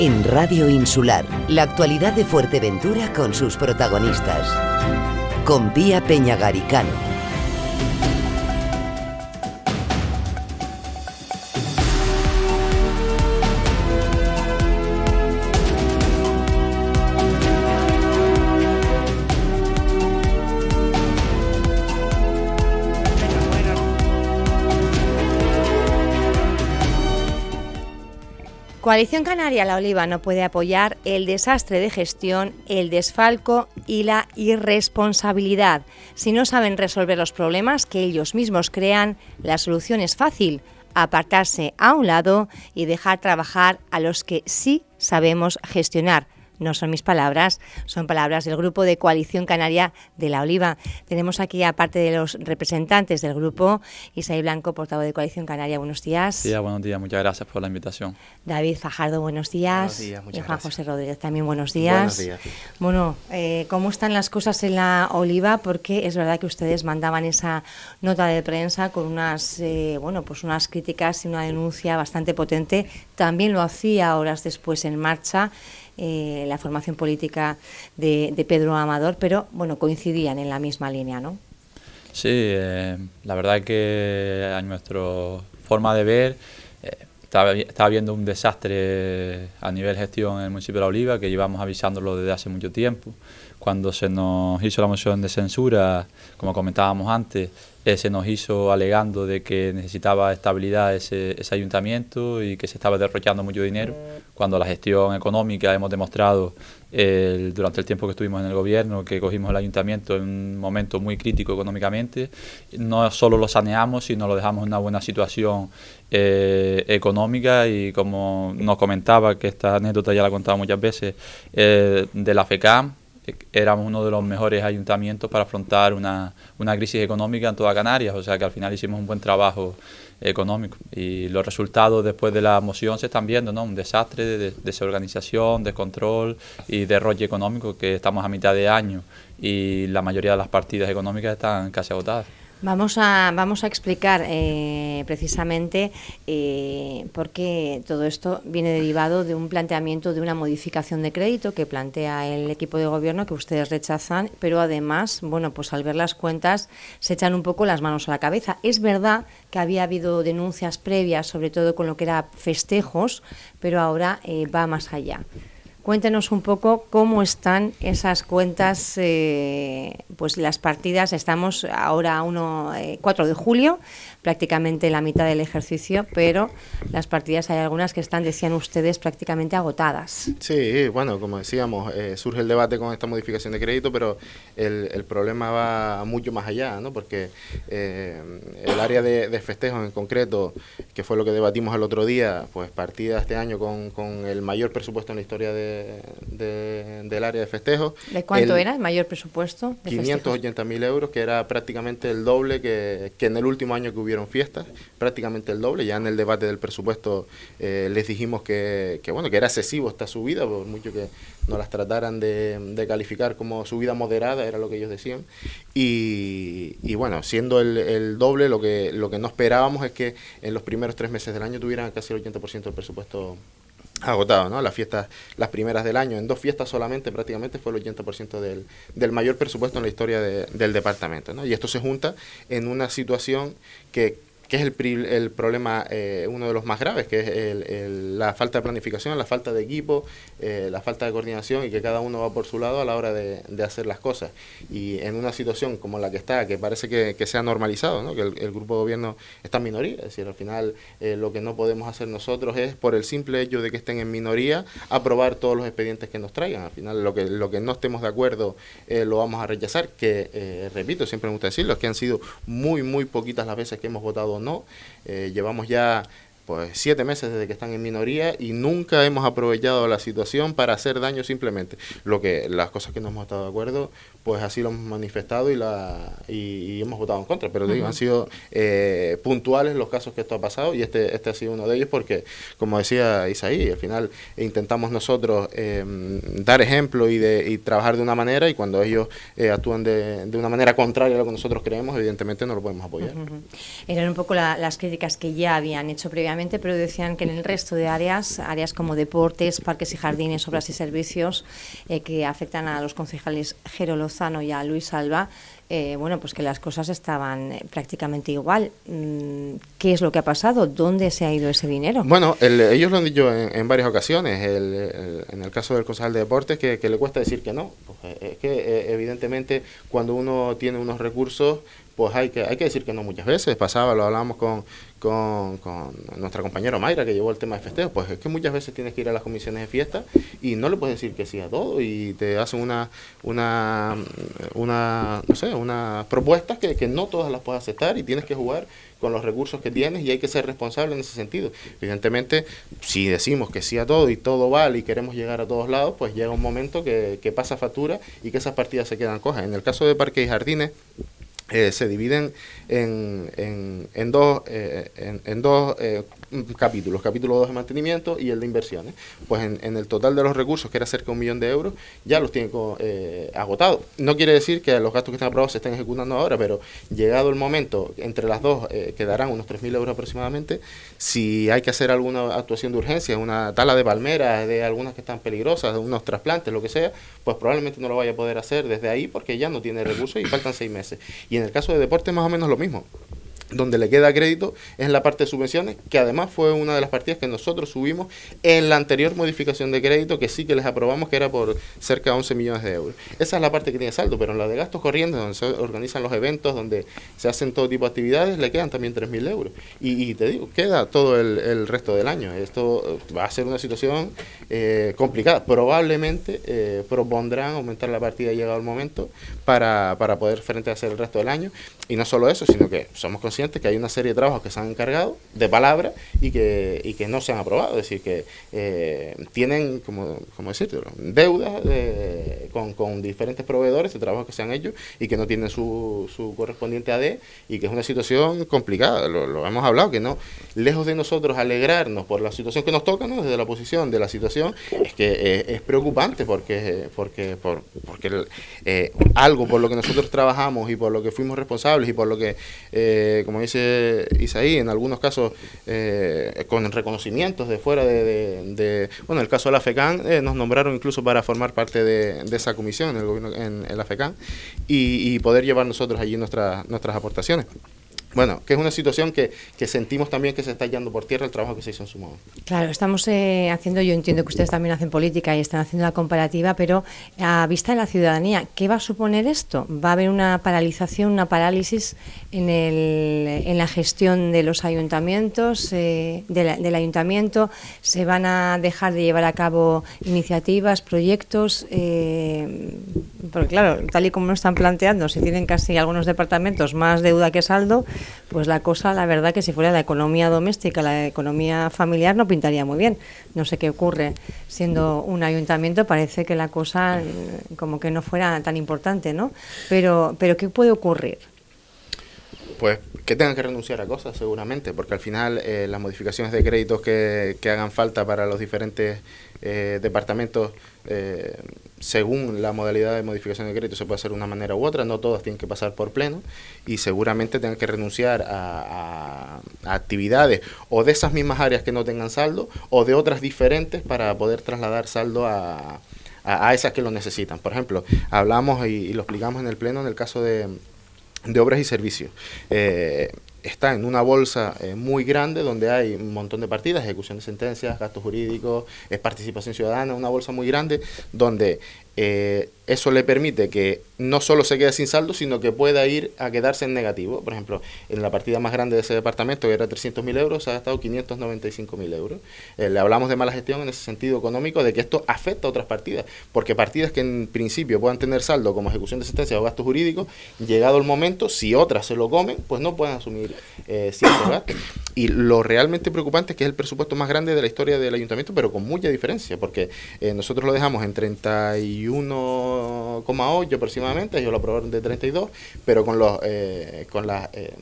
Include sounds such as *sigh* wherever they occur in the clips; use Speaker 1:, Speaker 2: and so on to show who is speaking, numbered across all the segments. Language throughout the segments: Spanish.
Speaker 1: en Radio Insular. La actualidad de Fuerteventura con sus protagonistas. Con Pía Peñagaricano.
Speaker 2: Coalición Canaria La Oliva no puede apoyar el desastre de gestión, el desfalco y la irresponsabilidad. Si no saben resolver los problemas que ellos mismos crean, la solución es fácil, apartarse a un lado y dejar trabajar a los que sí sabemos gestionar no son mis palabras, son palabras del grupo de Coalición Canaria de la Oliva. Tenemos aquí, aparte de los representantes del grupo, Isaí Blanco, portavoz de Coalición Canaria. Buenos días.
Speaker 3: Sí, buenos días. Muchas gracias por la invitación.
Speaker 2: David Fajardo, buenos días.
Speaker 4: Buenos días, muchas
Speaker 2: y Juan
Speaker 4: gracias.
Speaker 2: José Rodríguez, también buenos días.
Speaker 4: Buenos días.
Speaker 2: Bueno, eh, ¿cómo están las cosas en la Oliva? Porque es verdad que ustedes mandaban esa nota de prensa con unas, eh, bueno, pues unas críticas y una denuncia bastante potente. También lo hacía horas después en marcha eh, la formación política de, Pedro Amador, pero bueno, coincidían en la misma línea, ¿no?
Speaker 3: Sí, eh, la verdad que a nuestra forma de ver eh, está, está habiendo un desastre a nivel gestión en el municipio de La Oliva que llevamos avisándolo desde hace mucho tiempo. Cuando se nos hizo la moción de censura, como comentábamos antes, eh, se nos hizo alegando de que necesitaba estabilidad ese, ayuntamiento y que se estaba derrochando mucho dinero, cuando la gestión económica hemos demostrado eh, durante el tiempo que estuvimos en el gobierno que cogimos el ayuntamiento en un momento muy crítico económicamente, no solo lo saneamos, sino lo dejamos en una buena situación eh, económica y como nos comentaba, que esta anécdota ya la he contado muchas veces, eh, de la FECAM, éramos uno de los mejores ayuntamientos para afrontar una, una crisis económica en toda Canarias, o sea que al final hicimos un buen trabajo económico y los resultados después de la moción se están viendo, ¿no? Un desastre de, de desorganización, descontrol y derroche económico que estamos a mitad de año y la mayoría de las partidas económicas están casi agotadas.
Speaker 2: Vamos a, vamos a explicar eh, precisamente eh, por qué todo esto viene derivado de un planteamiento de una modificación de crédito que plantea el equipo de gobierno que ustedes rechazan, pero además, bueno, pues al ver las cuentas se echan un poco las manos a la cabeza. Es verdad que había habido denuncias previas, sobre todo con lo que era festejos, pero ahora eh, va más allá. Cuéntenos un poco cómo están esas cuentas, eh, pues las partidas. Estamos ahora a 1, eh, 4 de julio, prácticamente la mitad del ejercicio, pero las partidas hay algunas que están, decían ustedes, prácticamente agotadas.
Speaker 4: Sí, bueno, como decíamos, eh, surge el debate con esta modificación de crédito, pero el, el problema va mucho más allá, ¿no? Porque eh, el área de, de, festejos en concreto, que fue lo que debatimos el otro día, pues partida este año con, con el mayor presupuesto en la historia de, de, del área de festejos.
Speaker 2: ¿De cuánto
Speaker 4: el,
Speaker 2: era el mayor presupuesto?
Speaker 4: 580 mil euros, que era prácticamente el doble que, que en el último año que hubieron fiestas, prácticamente el doble. Ya en el debate del presupuesto eh, les dijimos que, que, bueno, que era excesivo esta subida, por mucho que no las trataran de, de, calificar como subida moderada, era lo que ellos decían. Y, y bueno, siendo el, el, doble, lo que, lo que no esperábamos es que en los primeros tres meses del año tuvieran casi el 80% del presupuesto agotado, ¿no? Las fiestas, las primeras del año, en dos fiestas solamente prácticamente fue el 80% del, del mayor presupuesto en la historia de, del departamento, ¿no? Y esto se junta en una situación que que es el, el problema, eh, uno de los más graves, que es el, la falta de planificación, la falta de equipo, eh, la falta de coordinación y que cada uno va por su lado a la hora de, de hacer las cosas. Y en una situación como la que está, que parece que, que se ha normalizado, ¿no? que el, grupo de gobierno está en minoría, es decir, al final eh, lo que no podemos hacer nosotros es, por el simple hecho de que estén en minoría, aprobar todos los expedientes que nos traigan. Al final lo que, lo que no estemos de acuerdo lo vamos a rechazar, que, repito, siempre me gusta decirlo, es que han sido muy, muy poquitas las veces que hemos votado no. Eh, llevamos ya pues siete meses desde que están en minoría y nunca hemos aprovechado la situación para hacer daño simplemente. Lo que las cosas que no hemos estado de acuerdo, pues así lo hemos manifestado y la y, y hemos votado en contra. Pero uh -huh. digo, han sido eh, puntuales los casos que esto ha pasado y este este ha sido uno de ellos porque, como decía Isaí, al final intentamos nosotros eh, dar ejemplo y de y trabajar de una manera y cuando ellos eh, actúan de, de, una manera contraria a lo que nosotros creemos, evidentemente no lo podemos apoyar. Uh
Speaker 2: -huh. Eran un poco la, las críticas que ya habían hecho previamente pero decían que en el resto de áreas, áreas como deportes, parques y jardines, obras y servicios, eh, que afectan a los concejales Jero Lozano y a Luis Alba, eh, bueno, pues que las cosas estaban eh, prácticamente igual. Mm, ¿Qué es lo que ha pasado? ¿Dónde se ha ido ese dinero?
Speaker 4: Bueno, ellos lo han dicho en, varias ocasiones. en el caso del concejal de deportes, que, le cuesta decir que no. Es que evidentemente cuando uno tiene unos recursos, pues hay que, hay que decir que no muchas veces. Pasaba, lo hablábamos con, con, nuestra compañera Mayra, que llevó el tema de festejo. Pues es que muchas veces tienes que ir a las comisiones de fiesta y no le puedes decir que sí a todo y te hacen una, una, una no sé, unas propuestas que, que no todas las puedes aceptar y tienes que jugar con los recursos que tienes y hay que ser responsable en ese sentido. Evidentemente, si decimos que sí a todo y todo vale y queremos llegar a todos lados, pues llega un momento que, que pasa factura y que esas partidas se quedan cojas. En el caso de Parques y Jardines, eh, se dividen en, en, en dos, eh, en, en, dos eh, capítulos, capítulo 2 de mantenimiento y el de inversiones. Pues en, el total de los recursos, que era cerca de un millón de euros, ya los tiene eh, agotados. No quiere decir que los gastos que están aprobados se estén ejecutando ahora, pero llegado el momento, entre las dos eh, quedarán unos 3.000 euros aproximadamente. Si hay que hacer alguna actuación de urgencia, una tala de palmeras, de algunas que están peligrosas, unos trasplantes, lo que sea, pues probablemente no lo vaya a poder hacer desde ahí porque ya no tiene recursos y faltan seis meses. Y en el caso de deporte más o menos lo mismo donde le queda crédito es en la parte de subvenciones, que además fue una de las partidas que nosotros subimos en la anterior modificación de crédito, que sí que les aprobamos, que era por cerca de 11 millones de euros. Esa es la parte que tiene saldo, pero en la de gastos corrientes, donde se organizan los eventos, donde se hacen todo tipo de actividades, le quedan también 3.000 euros. Y, te digo, queda todo el, resto del año. Esto va a ser una situación eh, complicada. Probablemente eh, propondrán aumentar la partida llegado el momento para, para poder frente a hacer el resto del año. Y no solo eso, sino que somos conscientes que hay una serie de trabajos que se han encargado de palabra y que, y que no se han aprobado. Es decir, que eh, tienen, como, como decirte, deudas con, con, diferentes proveedores de trabajos que se han hecho y que no tienen su, su correspondiente AD y que es una situación complicada. Lo, hemos hablado, que no, lejos de nosotros alegrarnos por la situación que nos toca, ¿no? desde la posición de la situación, es que eh, es preocupante porque, porque, por, porque eh, algo por lo que nosotros trabajamos y por lo que fuimos responsables, y por lo que, eh, como dice Isaí, en algunos casos eh, con reconocimientos de fuera de, bueno, en el caso de la FECAN nos nombraron incluso para formar parte de, esa comisión en el gobierno, en, la FECAN y, poder llevar nosotros allí nuestras nuestras aportaciones. Bueno, que es una situación que, sentimos también que se está yendo por tierra el trabajo que se hizo en su momento.
Speaker 2: Claro, estamos eh, haciendo, yo entiendo que ustedes también hacen política y están haciendo la comparativa, pero a vista de la ciudadanía, ¿qué va a suponer esto? ¿Va a haber una paralización, una parálisis en, el, en la gestión de los ayuntamientos, eh, del ayuntamiento? ¿Se van a dejar de llevar a cabo iniciativas, proyectos? Eh, porque claro, tal y como lo están planteando, si tienen casi algunos departamentos más deuda que saldo, pues la cosa, la verdad, que si fuera la economía doméstica, la economía familiar, no pintaría muy bien. No sé qué ocurre. Siendo un ayuntamiento, parece que la cosa mm, como que no fuera tan importante, ¿no? Pero, pero ¿qué puede ocurrir?
Speaker 4: Pues que tengan que renunciar a cosas, seguramente, porque al final eh, las modificaciones de créditos que, que, hagan falta para los diferentes eh, departamentos eh, según la modalidad de modificación de crédito se puede hacer de una manera u otra, no todas tienen que pasar por pleno y seguramente tengan que renunciar a, actividades o de esas mismas áreas que no tengan saldo o de otras diferentes para poder trasladar saldo a, a, esas que lo necesitan. Por ejemplo, hablamos y, lo explicamos en el pleno en el caso de, de obras y servicios. Eh, está en una bolsa eh, muy grande donde hay un montón de partidas, ejecución de sentencias, gastos jurídicos, es participación ciudadana, una bolsa muy grande donde eh, eso le permite que no solo se quede sin saldo, sino que pueda ir a quedarse en negativo. Por ejemplo, en la partida más grande de ese departamento, que era 300.000 euros, se ha gastado 595.000 euros. Eh, le hablamos de mala gestión en ese sentido económico, de que esto afecta a otras partidas, porque partidas que en principio puedan tener saldo como ejecución de sentencia o gastos jurídicos, llegado el momento, si otras se lo comen, pues no pueden asumir eh, ciertos *coughs* gastos. Y lo realmente preocupante es que es el presupuesto más grande de la historia del ayuntamiento, pero con mucha diferencia, porque eh, nosotros lo dejamos en 31,8 aproximadamente, ellos lo aprobaron de 32, pero con los eh, con las, eh,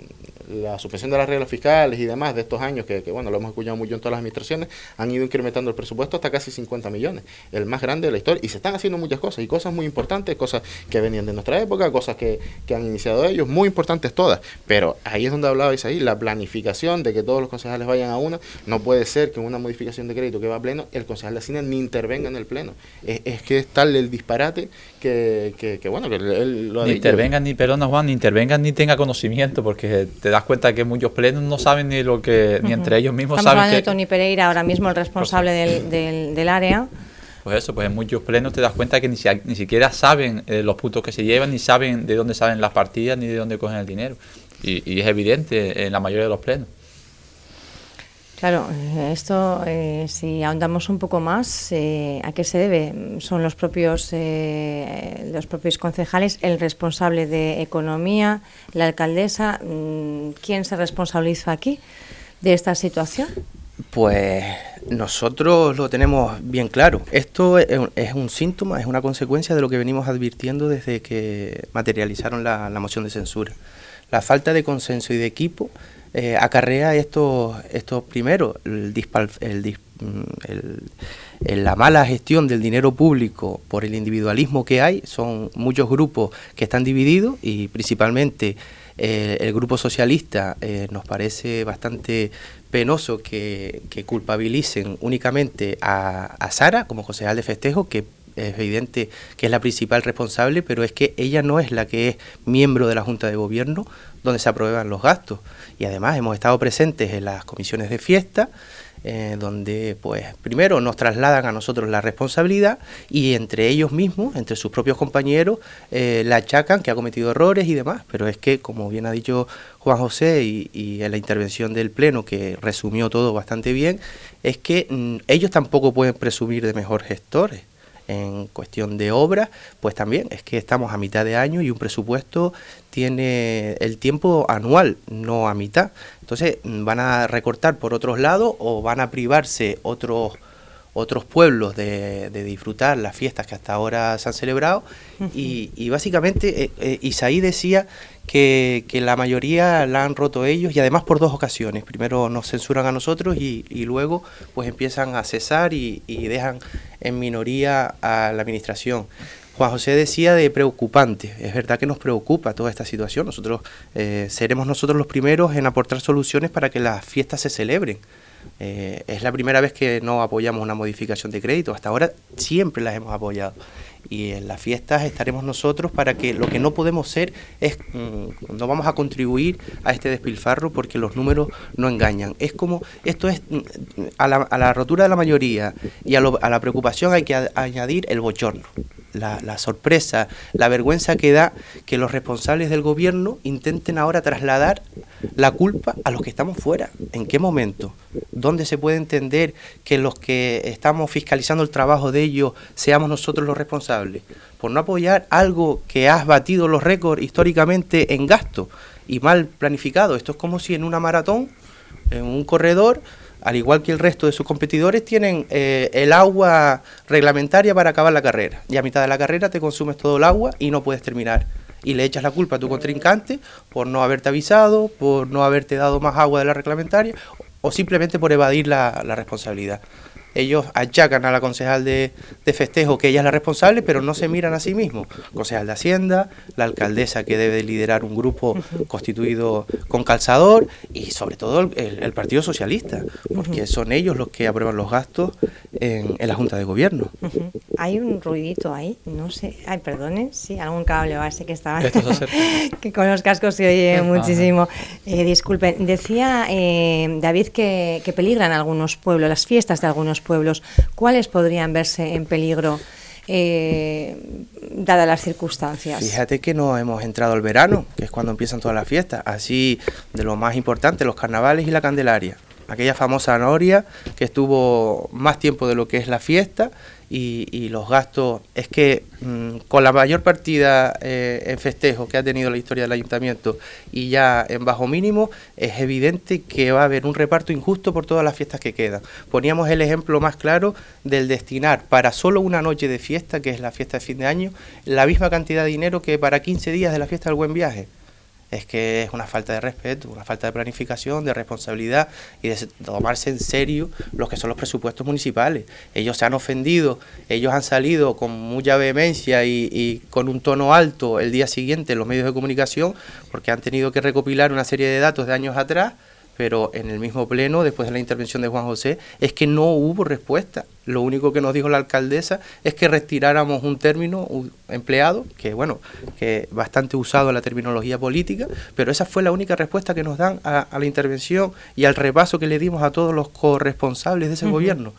Speaker 4: la suspensión de las reglas fiscales y demás de estos años, que, bueno, lo hemos escuchado mucho en todas las administraciones, han ido incrementando el presupuesto hasta casi 50 millones, el más grande de la historia, y se están haciendo muchas cosas, y cosas muy importantes, cosas que venían de nuestra época, cosas que, que han iniciado ellos, muy importantes todas, pero ahí es donde hablabais ahí, la planificación de que todos los concejales vayan a una, no puede ser que una modificación de crédito que va a pleno, el concejal de Hacienda ni intervenga en el pleno. Es, es que es tal el disparate que, que, bueno, que él
Speaker 3: lo ha Ni intervengan, ni, perdona Juan, ni intervengan ni tenga conocimiento, porque te das cuenta que muchos plenos no saben ni lo que, ni entre ellos mismos
Speaker 2: Estamos
Speaker 3: saben.
Speaker 2: Hablando de Tony Pereira, ahora mismo el responsable del, del, del área
Speaker 3: pues eso, pues en muchos plenos te das cuenta que ni, ni siquiera saben eh, los puntos que se llevan, ni saben de dónde salen las partidas, ni de dónde cogen el dinero. Y, y es evidente en la mayoría de los plenos.
Speaker 2: Claro, esto, eh, si ahondamos un poco más, eh, ¿a qué se debe? Son los propios, eh, los propios concejales, el responsable de economía, la alcaldesa. Mm, ¿Quién se responsabiliza aquí de esta situación?
Speaker 5: Pues nosotros lo tenemos bien claro. Esto es un, síntoma, es una consecuencia de lo que venimos advirtiendo desde que materializaron la, moción de censura. La falta de consenso y de equipo eh, acarrea estos, estos primeros, el, mm, el, la mala gestión del dinero público por el individualismo que hay. Son muchos grupos que están divididos y principalmente eh, el grupo socialista eh, nos parece bastante penoso que, culpabilicen únicamente a, Sara como concejal de festejo, que evidente que es la principal responsable, pero es que ella no es la que es miembro de la Junta de Gobierno donde se aprueban los gastos. Y además hemos estado presentes en las comisiones de fiesta, eh, donde pues primero nos trasladan a nosotros la responsabilidad y entre ellos mismos, entre sus propios compañeros, eh, la achacan que ha cometido errores y demás, pero es que como bien ha dicho Juan José y, en la intervención del Pleno, que resumió todo bastante bien, es que mm, ellos tampoco pueden presumir de mejor gestores en cuestión de obras, pues también es que estamos a mitad de año y un presupuesto tiene el tiempo anual, no a mitad. Entonces van a recortar por otros lados o van a privarse otros otros pueblos de, disfrutar las fiestas que hasta ahora se han celebrado y, básicamente eh, eh, Isaí decía que, la mayoría la han roto ellos y además por dos ocasiones. Primero nos censuran a nosotros y, luego pues empiezan a cesar y, dejan en minoría a la administración. Juan José decía de preocupante. Es verdad que nos preocupa toda esta situación. Nosotros eh, seremos nosotros los primeros en aportar soluciones para que las fiestas se celebren. Eh, es la primera vez que no apoyamos una modificación de crédito. Hasta ahora siempre las hemos apoyado. Y en las fiestas estaremos nosotros para que lo que no podemos ser es, mm, no vamos a contribuir a este despilfarro porque los números no engañan. Es como, esto es, mm, a la, a la rotura de la mayoría y a, a la preocupación hay que añadir el bochorno la, sorpresa, la vergüenza que da que los responsables del gobierno intenten ahora trasladar la culpa a los que estamos fuera. ¿En qué momento? ¿Dónde se puede entender que los que estamos fiscalizando el trabajo de ellos seamos nosotros los responsables? Por no apoyar algo que has batido los récords históricamente en gasto y mal planificado. Esto es como si en una maratón, en un corredor, al igual que el resto de sus competidores, tienen eh, el agua reglamentaria para acabar la carrera. Y a mitad de la carrera te consumes todo el agua y no puedes terminar. Y le echas la culpa a tu contrincante por no haberte avisado, por no haberte dado más agua de la reglamentaria o simplemente por evadir la, la responsabilidad ellos achacan a la concejal de, festejo que ella es la responsable, pero no se miran a sí mismos. Concejal de Hacienda, la alcaldesa que debe liderar un grupo constituido con calzador y sobre todo el, Partido Socialista, porque son ellos los que aprueban los gastos en, la Junta de Gobierno.
Speaker 2: Hay un ruidito ahí, no sé, ay, perdone, sí, algún cable base que estaba, *laughs* que con los cascos se oye muchísimo. Eh, disculpen, decía eh, David que, que peligran algunos pueblos, las fiestas de algunos pueblos, ¿cuáles podrían verse en peligro? Eh, dadas las circunstancias.
Speaker 5: Fíjate que no hemos entrado al verano, que es cuando empiezan todas las fiestas, así de lo más importante, los carnavales y la Candelaria. Aquella famosa noria que estuvo más tiempo de lo que es la fiesta y, los gastos. Es que mm, con la mayor partida eh, en festejo que ha tenido la historia del ayuntamiento y ya en bajo mínimo, es evidente que va a haber un reparto injusto por todas las fiestas que quedan. Poníamos el ejemplo más claro del destinar para solo una noche de fiesta, que es la fiesta de fin de año, la misma cantidad de dinero que para 15 días de la fiesta del buen viaje. Es que es una falta de respeto, una falta de planificación, de responsabilidad y de tomarse en serio los que son los presupuestos municipales. Ellos se han ofendido, ellos han salido con mucha vehemencia y, con un tono alto el día siguiente en los medios de comunicación porque han tenido que recopilar una serie de datos de años atrás pero en el mismo pleno, después de la intervención de Juan José, es que no hubo respuesta. Lo único que nos dijo la alcaldesa es que retiráramos un término empleado, que bueno, que bastante usado en la terminología política, pero esa fue la única respuesta que nos dan a, la intervención y al repaso que le dimos a todos los corresponsables de ese gobierno.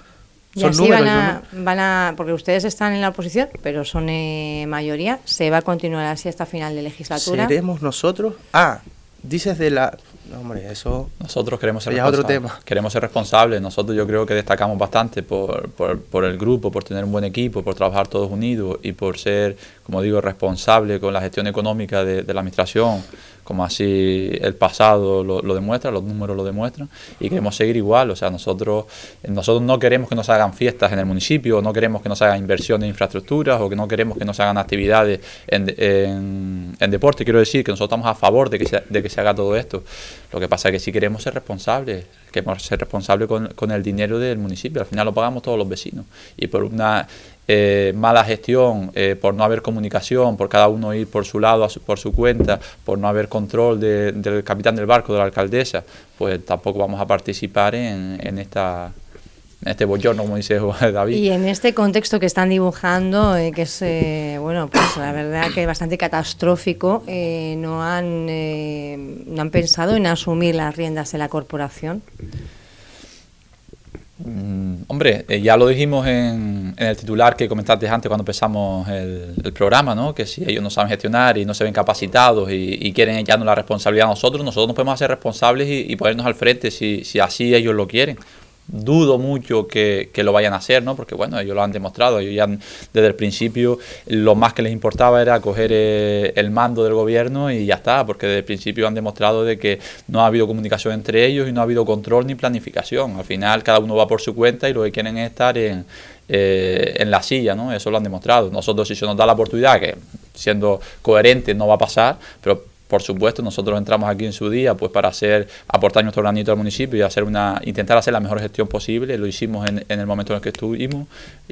Speaker 2: Y así van a, van a, porque ustedes están en la oposición, pero son eh, mayoría, se va a continuar así hasta final de legislatura.
Speaker 5: Seremos nosotros, ah, dices de la, hombre, eso.
Speaker 3: Nosotros queremos ser responsables. otro tema. Queremos ser responsables. Nosotros yo creo que destacamos bastante por, por, por, el grupo, por tener un buen equipo, por trabajar todos unidos y por ser, como digo, responsable con la gestión económica de, de la administración como así el pasado lo, demuestra, los números lo demuestran, y queremos seguir igual. O sea, nosotros, nosotros no queremos que nos hagan fiestas en el municipio, no queremos que nos hagan inversión en infraestructuras, o que no queremos que nos hagan actividades en, en, deporte. Quiero decir que nosotros estamos a favor de que, se, de que se haga todo esto. Lo que pasa es que sí queremos ser responsables, queremos ser responsables con, con el dinero del municipio. Al final lo pagamos todos los vecinos. Y por una eh, mala gestión, eh, por no haber comunicación, por cada uno ir por su lado, por su cuenta, por no haber control del capitán del barco, de la alcaldesa, pues tampoco vamos a participar en, en esta este bollorno, como dice *laughs* David.
Speaker 2: Y en este contexto que están dibujando, eh, que es, bueno, pues la verdad que bastante catastrófico, ¿no, han, ¿no han pensado en asumir las riendas de la corporación?
Speaker 3: Mm, hombre, eh, ya lo dijimos en, el titular que comentaste antes cuando empezamos el, programa, ¿no? que si ellos no saben gestionar y no se ven capacitados y, quieren echarnos la responsabilidad a nosotros, nosotros nos podemos hacer responsables y, ponernos al frente si así ellos lo quieren dudo mucho que, lo vayan a hacer, ¿no? Porque bueno, ellos lo han demostrado, ellos ya desde el principio lo más que les importaba era coger eh, el mando del gobierno y ya está, porque desde el principio han demostrado de que no ha habido comunicación entre ellos y no ha habido control ni planificación. Al final cada uno va por su cuenta y lo que quieren es estar en, eh, en la silla, ¿no? Eso lo han demostrado. Nosotros si se nos da la oportunidad, que siendo coherente no va a pasar, pero por supuesto, nosotros entramos aquí en su día pues para hacer aportar nuestro granito al municipio y hacer una intentar hacer la mejor gestión posible. Lo hicimos en, el momento en el que estuvimos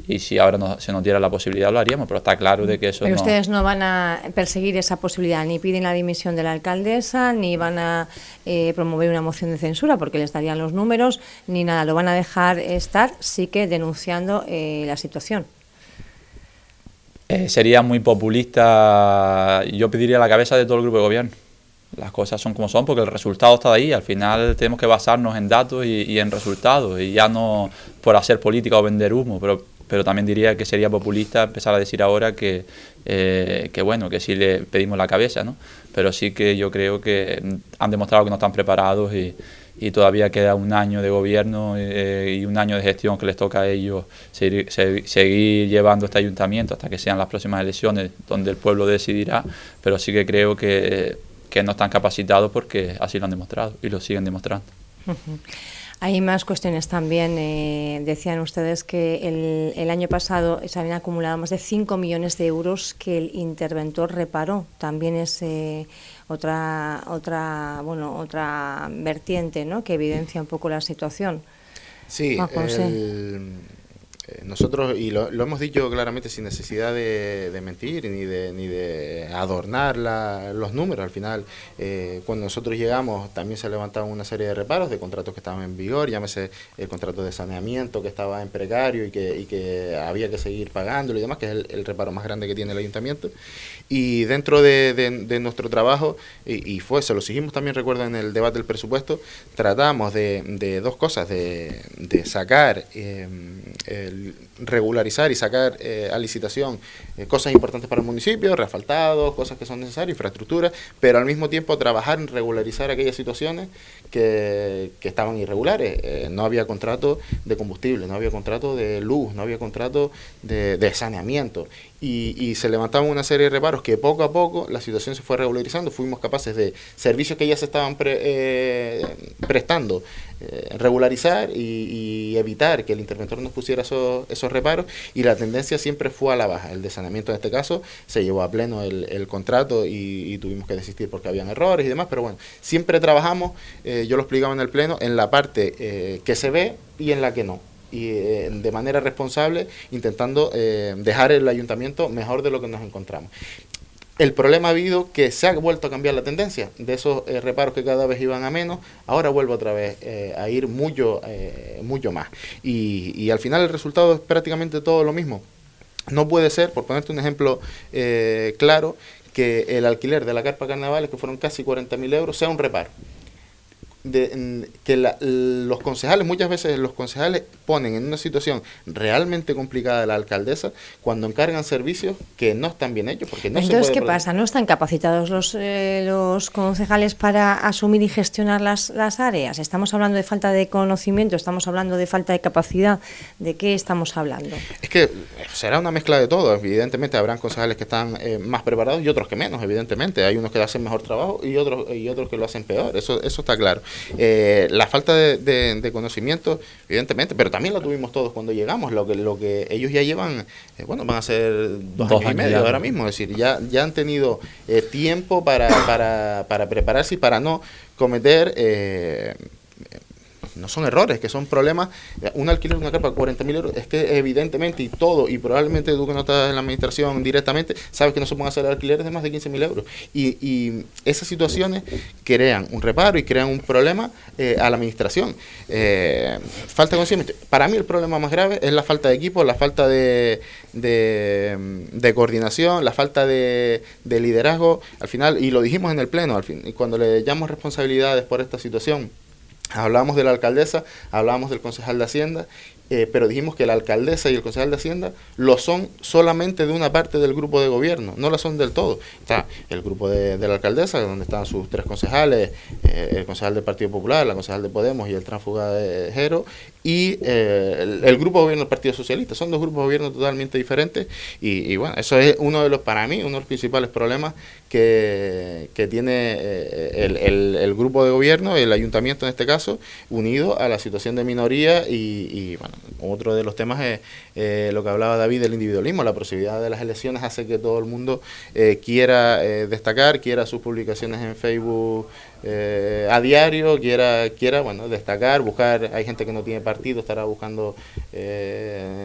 Speaker 3: y si ahora se nos diera la posibilidad lo haríamos, pero está claro de que eso
Speaker 2: pero ustedes no van a perseguir esa posibilidad, ni piden la dimisión de la alcaldesa, ni van a eh, promover una moción de censura porque les darían los números, ni nada. Lo van a dejar estar, sí que denunciando eh, la situación.
Speaker 3: Eh, sería muy populista. Yo pediría la cabeza de todo el grupo de gobierno. Las cosas son como son porque el resultado está ahí. Al final tenemos que basarnos en datos y, en resultados y ya no por hacer política o vender humo. Pero, pero también diría que sería populista empezar a decir ahora que, eh, que bueno, que sí le pedimos la cabeza, ¿no? Pero sí que yo creo que han demostrado que no están preparados y, y todavía queda un año de gobierno eh, y un año de gestión que les toca a ellos seguir, llevando este ayuntamiento hasta que sean las próximas elecciones donde el pueblo decidirá, pero sí que creo que, que no están capacitados porque así lo han demostrado y lo siguen demostrando.
Speaker 2: Hay más cuestiones también. Eh, decían ustedes que el, el, año pasado se habían acumulado más de 5 millones de euros que el interventor reparó. También es eh, otra, otra, bueno, otra vertiente ¿no? que evidencia un poco la situación.
Speaker 4: Sí, eh, nosotros, y lo, hemos dicho claramente sin necesidad de, mentir ni de, ni de adornar los números, al final, eh, cuando nosotros llegamos también se levantaban una serie de reparos de contratos que estaban en vigor, llámese el contrato de saneamiento que estaba en precario y que, y que había que seguir pagándolo y demás, que es el, reparo más grande que tiene el ayuntamiento. Y dentro de, nuestro trabajo, y, fue, se lo seguimos también, recuerdo, en el debate del presupuesto, tratamos de, dos cosas, de, sacar eh, el regularizar y sacar eh, a licitación eh, cosas importantes para el municipio, reasfaltados, cosas que son necesarias, infraestructura, pero al mismo tiempo trabajar en regularizar aquellas situaciones que, estaban irregulares. Eh, no había contrato de combustible, no había contrato de luz, no había contrato de, saneamiento. Y, se levantaban una serie de reparos que poco a poco la situación se fue regularizando. Fuimos capaces de servicios que ya se estaban prestando eh, regularizar y, evitar que el interventor nos pusiera esos, esos, reparos y la tendencia siempre fue a la baja. El de saneamiento en este caso se llevó a pleno el, contrato y, tuvimos que desistir porque habían errores y demás, pero bueno, siempre trabajamos, eh, yo lo explicaba en el pleno, en la parte eh, que se ve y en la que no y de manera responsable intentando dejar el ayuntamiento mejor de lo que nos encontramos. El problema ha habido que se ha vuelto a cambiar la tendencia de esos eh, reparos que cada vez iban a menos, ahora vuelve otra vez eh, a ir mucho, eh, mucho más. Y, y, al final el resultado es prácticamente todo lo mismo. No puede ser, por ponerte un ejemplo claro, que el alquiler de la carpa carnavales, que fueron casi 40.000 euros, sea un reparo de, que los concejales, muchas veces los concejales ponen en una situación realmente complicada a la alcaldesa cuando encargan servicios que no están bien hechos. Porque no
Speaker 2: Entonces, ¿qué pasa? ¿No están capacitados los, eh, los concejales para asumir y gestionar las, las áreas? ¿Estamos hablando de falta de conocimiento? ¿Estamos hablando de falta de capacidad? ¿De qué estamos hablando?
Speaker 4: Es que será una mezcla de todo. Evidentemente habrán concejales que están eh, más preparados y otros que menos, evidentemente. Hay unos que hacen mejor trabajo y otros, y otros que lo hacen peor. Eso, eso está claro. Eh, la falta de, conocimiento, evidentemente, pero también lo tuvimos todos cuando llegamos. Lo que, lo que ellos ya llevan, eh, bueno, van a ser dos, años, y medio ahora mismo. Es decir, ya, ya han tenido eh, tiempo para, para, para prepararse y para no cometer no son errores, que son problemas. Un alquiler de una carpa 40 mil euros, es que evidentemente y todo, y probablemente tú que no estás en la administración directamente, sabes que no se pueden hacer alquileres de más de 15 mil euros. Y, y, esas situaciones crean un reparo y crean un problema eh, a la administración. Eh, falta de. Para mí el problema más grave es la falta de equipo, la falta de, de, coordinación, la falta de, de, liderazgo. Al final, y lo dijimos en el pleno, al fin, y cuando le llamamos responsabilidades por esta situación, Hablamos de la alcaldesa, hablamos del concejal de Hacienda eh, pero dijimos que la alcaldesa y el concejal de Hacienda lo son solamente de una parte del grupo de gobierno, no lo son del todo. Está el grupo de, la alcaldesa, donde están sus tres concejales, eh, el concejal del Partido Popular, la concejal de Podemos y el tránsfuga de y eh, el, grupo de gobierno del Partido Socialista. Son dos grupos de gobierno totalmente diferentes y, bueno, eso es uno de los, para mí, uno de los principales problemas que, que tiene el, el, grupo de gobierno, el ayuntamiento en este caso, unido a la situación de minoría y, y bueno, otro de los temas es eh, lo que hablaba David del individualismo. La posibilidad de las elecciones hace que todo el mundo eh, quiera eh, destacar, quiera sus publicaciones en Facebook a diario, quiera, quiera bueno, destacar, buscar. Hay gente que no tiene partido, estará buscando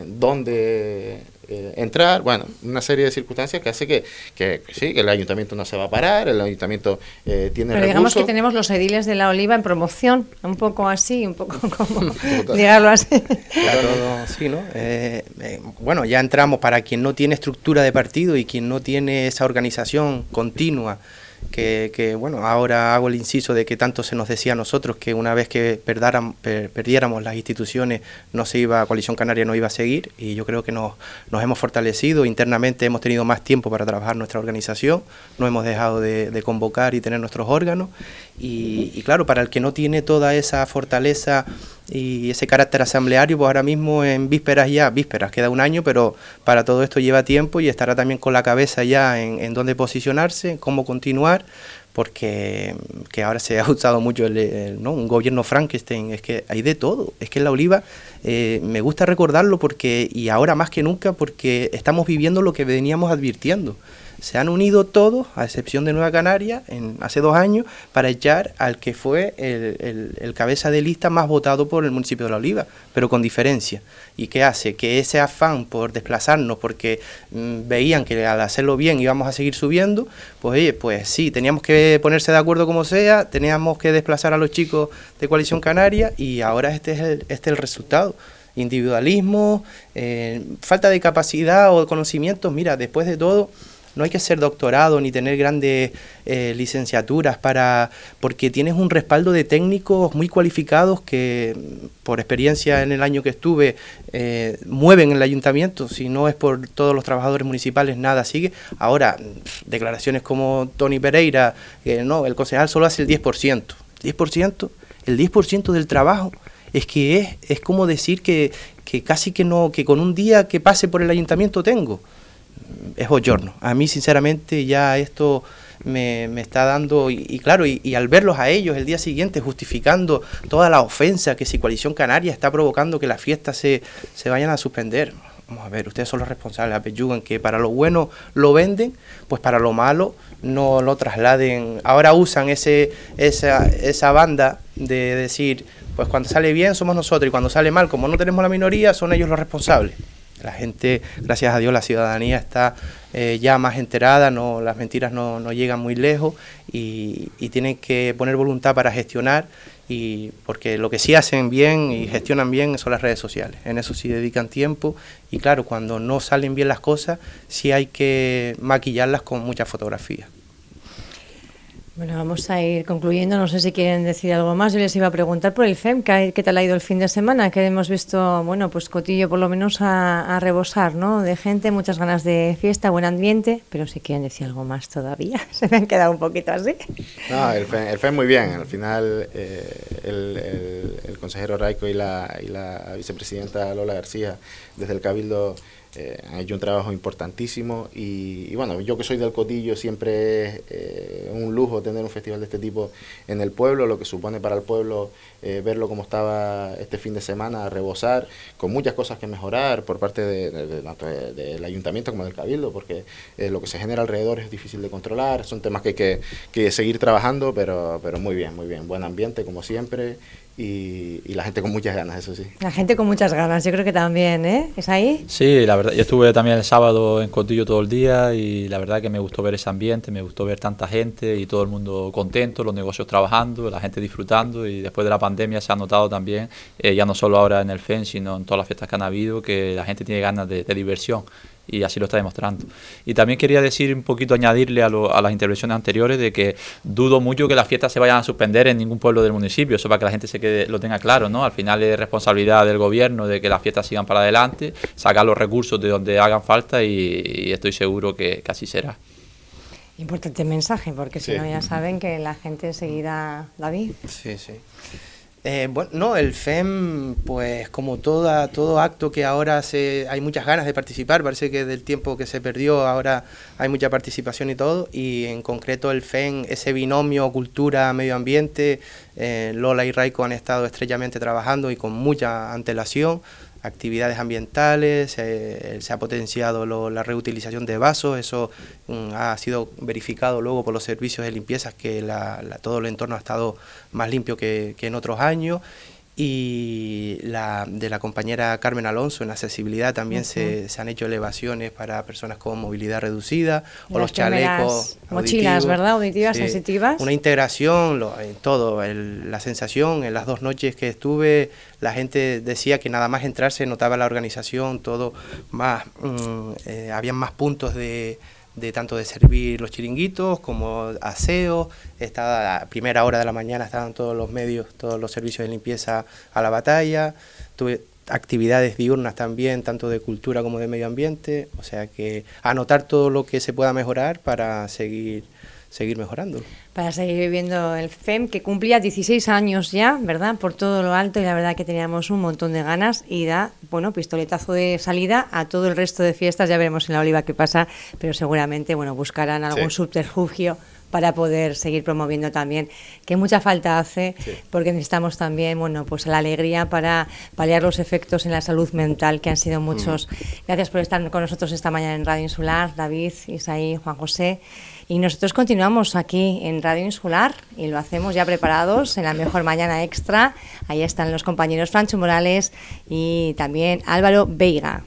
Speaker 4: dónde eh, entrar, bueno, una serie de circunstancias que hace que, que, sí, que el ayuntamiento no se va a parar, el ayuntamiento eh, tiene
Speaker 2: Pero digamos que tenemos los ediles de la oliva en promoción, un poco así, un poco *laughs* como *laughs* digarlo así.
Speaker 5: sí, ¿no? Eh, bueno, ya entramos para quien no tiene estructura de partido y quien no tiene esa organización continua que, bueno, ahora hago el inciso de que tanto se nos decía a nosotros que una vez que perdiéramos las instituciones no se iba, Coalición Canaria no iba a seguir y yo creo que nos, hemos fortalecido, internamente hemos tenido más tiempo para trabajar nuestra organización, no hemos dejado de, convocar y tener nuestros órganos y claro, para el que no tiene toda esa fortaleza y ese carácter asambleario, pues ahora mismo en vísperas ya, vísperas, queda un año, pero para todo esto lleva tiempo y estará también con la cabeza ya en, en dónde posicionarse, cómo continuar, porque que ahora se ha usado mucho el, ¿no? un gobierno Frankenstein, es que hay de todo, es que en la oliva eh, me gusta recordarlo porque, y ahora más que nunca, porque estamos viviendo lo que veníamos advirtiendo se han unido todos, a excepción de Nueva Canaria, en, hace dos años, para echar al que fue el, cabeza de lista más votado por el municipio de La Oliva, pero con diferencia. ¿Y qué hace? Que ese afán por desplazarnos, porque mm, veían que al hacerlo bien íbamos a seguir subiendo, pues oye, pues sí, teníamos que ponerse de acuerdo como sea, teníamos que desplazar a los chicos de Coalición Canaria y ahora este es el, este es el resultado individualismo, eh, falta de capacidad o de conocimientos. Mira, después de todo, no hay que ser doctorado ni tener grandes eh, licenciaturas para porque tienes un respaldo de técnicos muy cualificados que por experiencia en el año que estuve eh, mueven el ayuntamiento. Si no es por todos los trabajadores municipales nada sigue. Ahora declaraciones como Tony Pereira que no el concejal solo hace el 10% 10% el 10% del trabajo es que es, es como decir que, que casi que no que con un día que pase por el ayuntamiento tengo es bochorno. A mí, sinceramente, ya esto me, está dando, y, claro, y, al verlos a ellos el día siguiente justificando toda la ofensa que si Coalición Canaria está provocando que las fiestas se, se vayan a suspender. Vamos a ver, ustedes son los responsables, apellugan que para lo bueno lo venden, pues para lo malo no lo trasladen. Ahora usan ese, esa, esa banda de decir, pues cuando sale bien somos nosotros y cuando sale mal, como no tenemos la minoría, son ellos los responsables. La gente, gracias a Dios, la ciudadanía está eh, ya más enterada, no, las mentiras no, llegan muy lejos y, y, tienen que poner voluntad para gestionar y porque lo que sí hacen bien y gestionan bien son las redes sociales. En eso sí dedican tiempo y claro, cuando no salen bien las cosas, sí hay que maquillarlas con muchas fotografías.
Speaker 2: Bueno, vamos a ir concluyendo. No sé si quieren decir algo más. Yo les iba a preguntar por el FEM, ¿qué, tal ha ido el fin de semana? Que hemos visto, bueno, pues Cotillo por lo menos a, rebosar, ¿no? De gente, muchas ganas de fiesta, buen ambiente, pero si quieren decir algo más todavía, *laughs* se me han quedado un poquito así.
Speaker 4: No, el FEM, el FEM muy bien. Al final, eh, el, el, consejero Raico y la, y la vicepresidenta Lola García, desde el Cabildo eh, han hecho un trabajo importantísimo y, bueno, yo que soy del Cotillo siempre es eh, un lujo tener un festival de este tipo en el pueblo, lo que supone para el pueblo eh, verlo como estaba este fin de semana, rebosar, con muchas cosas que mejorar por parte de, tanto del ayuntamiento como del cabildo, porque lo que se genera alrededor es difícil de controlar, son temas que hay que, que seguir trabajando, pero, pero muy bien, muy bien, buen ambiente como siempre y, la gente con muchas ganas, eso sí.
Speaker 2: La gente con muchas ganas, yo creo que también, ¿eh? ¿Es ahí?
Speaker 3: Sí, la verdad, yo estuve también el sábado en Cotillo todo el día y la verdad que me gustó ver ese ambiente, me gustó ver tanta gente y todo el mundo contento, los negocios trabajando, la gente disfrutando y después de la pandemia se ha notado también, eh, ya no solo ahora en el FEN, sino en todas las fiestas que han habido, que la gente tiene ganas de diversión y así lo está demostrando. Y también quería decir un poquito, añadirle a, a, las intervenciones anteriores de que dudo mucho que las fiestas se vayan a suspender en ningún pueblo del municipio, eso para que la gente se quede, lo tenga claro, ¿no? Al final es responsabilidad del gobierno de que las fiestas sigan para adelante, sacar los recursos de donde hagan falta y, estoy seguro que, que, así será.
Speaker 2: Importante mensaje, porque si no ya saben que la gente seguirá, David.
Speaker 5: Sí, sí. Eh, bueno, no, el FEM, pues como toda, todo acto que ahora se, hay muchas ganas de participar, parece que del tiempo que se perdió ahora hay mucha participación y todo, y en concreto el FEM, ese binomio cultura-medio ambiente, eh, Lola y Raico han estado estrechamente trabajando y con mucha antelación, actividades ambientales, se ha potenciado la reutilización de vasos, eso mm, ha sido verificado luego por los servicios de limpieza que todo el entorno ha estado más limpio que en otros años y la de la compañera Carmen Alonso en accesibilidad también se, se, han hecho elevaciones para personas con movilidad reducida o los chalecos
Speaker 2: mochilas verdad auditivas sensitivas.
Speaker 5: una integración lo, en todo la sensación en las dos noches que estuve la gente decía que nada más entrar se notaba la organización todo más mm, eh, habían más puntos de de tanto de servir los chiringuitos como aseo. Estaba a primera hora de la mañana estaban todos los medios, todos los servicios de limpieza a la batalla. Tuve actividades diurnas también, tanto de cultura como de medio ambiente. O sea que anotar todo lo que se pueda mejorar para seguir seguir mejorando.
Speaker 2: Para seguir viviendo el FEM, que cumplía 16 años ya, ¿verdad? Por todo lo alto y la verdad que teníamos un montón de ganas y da, bueno, pistoletazo de salida a todo el resto de fiestas. Ya veremos en la Oliva qué pasa, pero seguramente, bueno, buscarán algún subterfugio para poder seguir promoviendo también, que mucha falta hace, porque necesitamos también, bueno, pues la alegría para paliar los efectos en la salud mental, que han sido muchos. Mm. Gracias por estar con nosotros esta mañana en Radio Insular, David, Isaí, Juan José. Y nosotros continuamos aquí en Radio Insular y lo hacemos ya preparados en la mejor mañana extra. Ahí están los compañeros Francho Morales y también Álvaro Veiga.